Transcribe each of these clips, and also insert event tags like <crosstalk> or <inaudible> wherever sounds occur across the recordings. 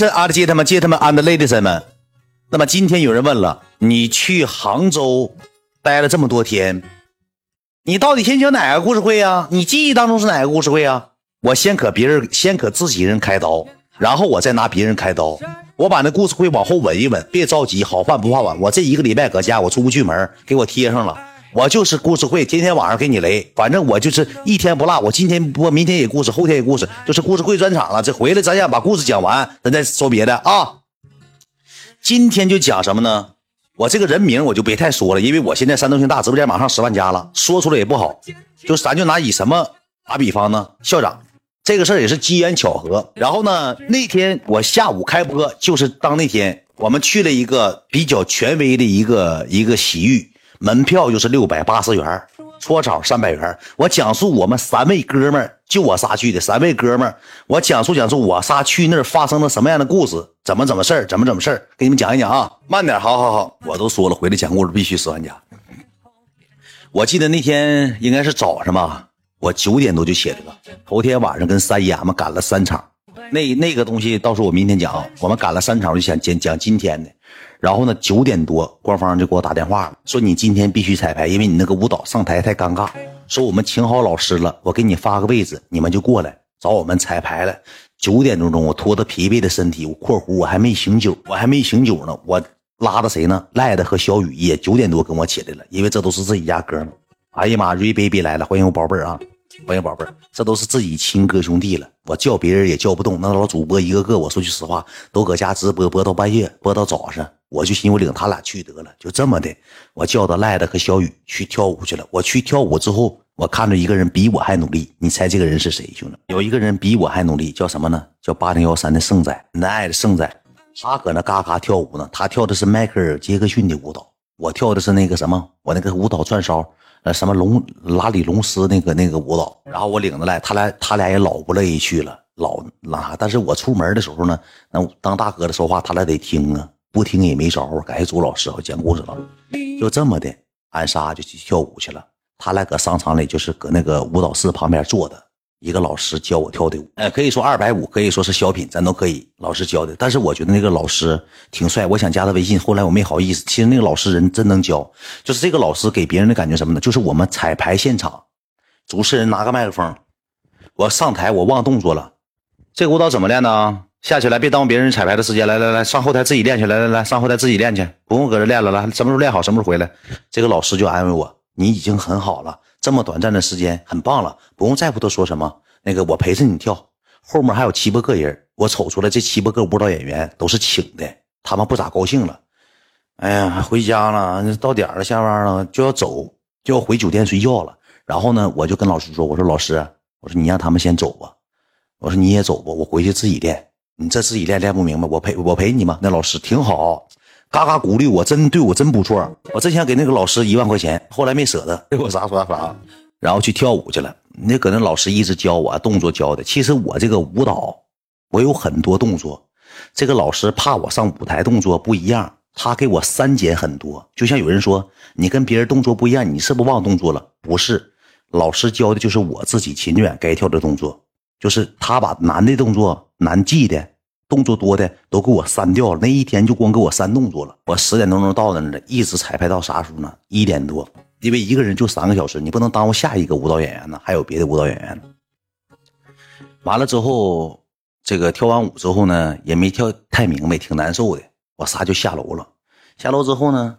这阿的接他们接他们安的 ladies 们，那么今天有人问了，你去杭州待了这么多天，你到底先讲哪个故事会啊？你记忆当中是哪个故事会啊？我先可别人先可自己人开刀，然后我再拿别人开刀，我把那故事会往后稳一稳，别着急，好饭不怕晚。我这一个礼拜搁家，我出不去门，给我贴上了。我就是故事会，天天晚上给你雷，反正我就是一天不落。我今天播，明天也故事，后天也故事，就是故事会专场了。这回来咱想把故事讲完，咱再说别的啊。今天就讲什么呢？我这个人名我就别太说了，因为我现在山东星大直播间马上十万加了，说出来也不好。就咱就拿以什么打比方呢？校长，这个事儿也是机缘巧合。然后呢，那天我下午开播，就是当那天我们去了一个比较权威的一个一个洗浴。门票就是六百八十元，搓澡三百元。我讲述我们三位哥们儿，就我仨去的。三位哥们儿，我讲述讲述我仨去那儿发生了什么样的故事，怎么怎么事儿，怎么怎么事儿，给你们讲一讲啊。慢点，好好好，我都说了，回来讲故事必须十万加。我记得那天应该是早上吧，我九点多就起来了。头天晚上跟三爷们赶了三场，那那个东西到时候我明天讲。我们赶了三场，就想讲讲今天的。然后呢，九点多，官方就给我打电话了，说你今天必须彩排，因为你那个舞蹈上台太尴尬。说我们请好老师了，我给你发个位置，你们就过来找我们彩排了。九点多钟，我拖着疲惫的身体，我（括弧）我还没醒酒，我还没醒酒呢，我拉着谁呢？赖的和小雨也九点多跟我起来了，因为这都是自己家哥们。哎呀妈，瑞 baby 来了，欢迎我宝贝儿啊！欢迎宝贝儿，这都是自己亲哥兄弟了，我叫别人也叫不动。那老主播一个个，我说句实话，都搁家直播播到半夜，播到早上。我就寻思我领他俩去得了，就这么的，我叫的赖子和小雨去跳舞去了。我去跳舞之后，我看着一个人比我还努力，你猜这个人是谁，兄弟？有一个人比我还努力，叫什么呢？叫八零幺三的盛仔，恁爱的盛仔，他搁那嘎嘎跳舞呢。他跳的是迈克尔·杰克逊的舞蹈，我跳的是那个什么，我那个舞蹈串烧，呃，什么龙拉里龙斯那个那个舞蹈。然后我领着来，他俩他俩也老不乐意去了，老那啥。但是我出门的时候呢，那当大哥的说话，他俩得听啊。不听也没招感谢朱老师讲故事了，就这么的，俺仨就去跳舞去了。他俩搁商场里，就是搁那个舞蹈室旁边坐的，一个老师教我跳的舞。哎，可以说二百五，可以说是小品，咱都可以。老师教的，但是我觉得那个老师挺帅，我想加他微信，后来我没好意思。其实那个老师人真能教，就是这个老师给别人的感觉什么呢？就是我们彩排现场，主持人拿个麦克风，我上台我忘动作了，这个舞蹈怎么练呢？下去来，别耽误别人彩排的时间。来来来，上后台自己练去。来来来，上后台自己练去，不用搁这练了。来，什么时候练好，什么时候回来。这个老师就安慰我：“你已经很好了，这么短暂的时间，很棒了，不用在乎他说什么。那个，我陪着你跳，后面还有七八个人。我瞅出来，这七八个舞蹈演员都是请的，他们不咋高兴了。哎呀，回家了，到点了，下班了，就要走，就要回酒店睡觉了。然后呢，我就跟老师说：我说老师，我说你让他们先走吧，我说你也走吧，我回去自己练。”你这自己练练不明白，我陪我陪你嘛。那老师挺好，嘎嘎鼓励我，真对我真不错。我真想给那个老师一万块钱，后来没舍得，给 <laughs> 我啥说啥，然后去跳舞去了。那搁那老师一直教我动作教的。其实我这个舞蹈，我有很多动作，这个老师怕我上舞台动作不一样，他给我删减很多。就像有人说你跟别人动作不一样，你是不是忘动作了？不是，老师教的就是我自己勤远该跳的动作。就是他把难的动作、难记的动作多的都给我删掉了，那一天就光给我删动作了。我十点多钟到那了，一直彩排到啥时候呢？一点多，因为一个人就三个小时，你不能耽误下一个舞蹈演员呢，还有别的舞蹈演员。完了之后，这个跳完舞之后呢，也没跳太明白，挺难受的。我仨就下楼了。下楼之后呢，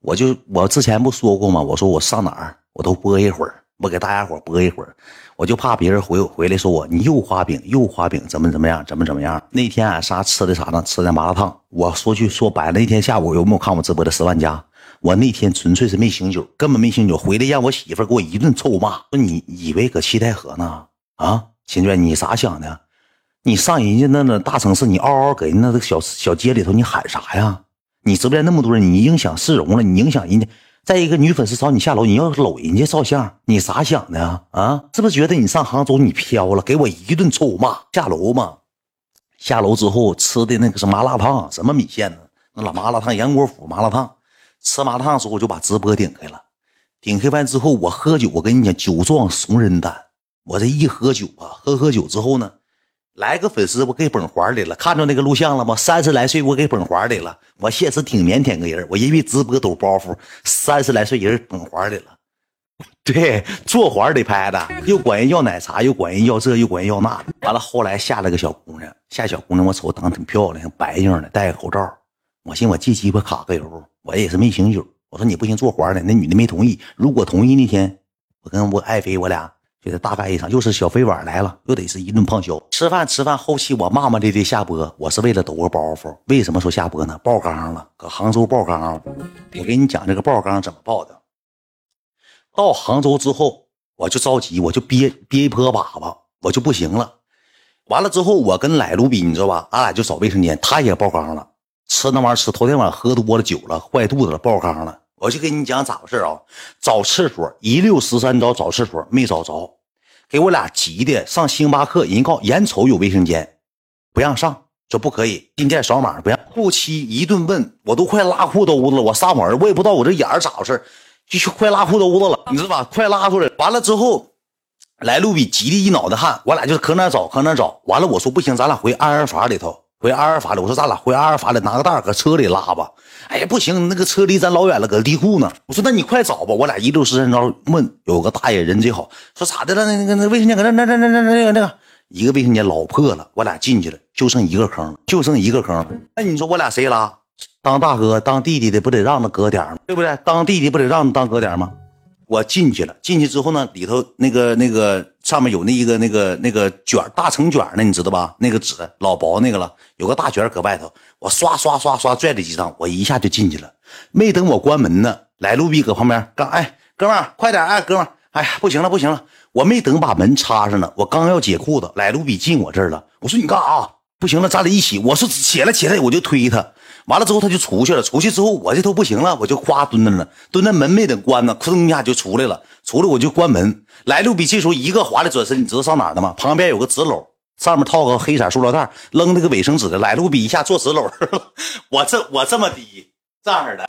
我就我之前不说过吗？我说我上哪儿我都播一会儿。我给大家伙播一会儿，我就怕别人回回来说我你又画饼又画饼怎么怎么样怎么怎么样。那天俺仨吃的啥呢？吃的麻辣烫。我说句说白了，那天下午有没有看我直播的十万加？我那天纯粹是没醒酒，根本没醒酒。回来让我媳妇给我一顿臭骂，说你以为搁七台河呢？啊，秦娟，你咋想的？你上人家那那大城市，你嗷嗷给人那个小小街里头，你喊啥呀？你直播间那么多人，你影响市容了，你影响人家。再一个女粉丝找你下楼，你要搂人家照相，你咋想的啊？啊，是不是觉得你上杭州你飘了？给我一顿臭骂。下楼嘛，下楼之后吃的那个是麻辣烫，什么米线呢？那老麻辣烫，杨国福麻辣烫。吃麻辣烫的时候我就把直播顶开了，顶开完之后我喝酒，我跟你讲，酒壮怂人胆。我这一喝酒啊，喝喝酒之后呢，来个粉丝，我给捧环里了。看着那个录像了吗？三十来岁，我给捧环里了。我现实挺腼腆个人，我因为直播抖包袱，三十来岁人捧环里了。对，坐环里拍的，<laughs> 又管人要奶茶，又管人要这，又管人要那。完了，后来下来个小姑娘，下小姑娘我瞅长得挺漂亮，白净的，戴个口罩。我寻我借鸡巴卡个油，我也是没醒酒。我说你不行坐环里，那女的没同意。如果同意那天，我跟我爱妃我俩。觉得大干一场，又是小飞碗来了，又得是一顿胖削。吃饭吃饭，后期我骂骂咧咧下播，我是为了抖个包袱。为什么说下播呢？爆缸了，搁杭州爆缸了。我给你讲这个爆缸怎么爆的。到杭州之后，我就着急，我就憋憋一泼粑粑，我就不行了。完了之后，我跟奶卢比，你知道吧？俺俩就找卫生间，他也爆缸了，吃那玩意儿吃，头天晚上喝多了酒了，坏肚子了，爆缸了。我就跟你讲咋回事啊？找厕所一溜十三招找厕所没找着，给我俩急的上星巴克，人告眼瞅有卫生间，不让上，说不可以进店扫码不让。后期一顿问，我都快拉裤兜子了，我撒谎，我也不知道我这眼儿咋回事，就快拉裤兜子了，你知道吧？快拉出来。完了之后，来路比急的一脑袋汗，我俩就可那找，可那找。完了，我说不行，咱俩回安安法里头。回阿尔法了，我说咱俩回阿尔法了拿个袋搁车里拉吧。哎呀，不行，那个车离咱老远了，搁地库呢。我说那你快找吧。我俩一溜十三招问，有个大爷人贼好，说咋的了？那个那卫生间搁那那那那那那个那个一个卫生间老破了，我俩进去了，就剩一个坑，就剩一个坑。那你说我俩谁拉？当大哥当弟弟的不得让着哥点吗？对不对？当弟弟不得让着当哥点吗？我进去了，进去之后呢，里头那个那个上面有那一个那个那个卷大成卷呢，你知道吧？那个纸老薄那个了，有个大卷搁外头。我刷刷刷刷拽了几张，我一下就进去了。没等我关门呢，来路比搁旁边刚哎，哥们儿快点哎，哥们儿哎呀不行了不行了，我没等把门插上呢，我刚要解裤子，来路比进我这儿了。我说你干啥？不行了，咱俩一起。我说起来起来，我就推他。完了之后他就出去了，出去之后我这头不行了，我就夸蹲那了，蹲那门没等关呢，扑通一下就出来了，出来我就关门。来路比这时候一个华丽转身，你知道上哪的吗？旁边有个纸篓，上面套个黑色塑料袋，扔那个卫生纸的。来路比一下坐纸篓，<laughs> 我这我这么低这样的。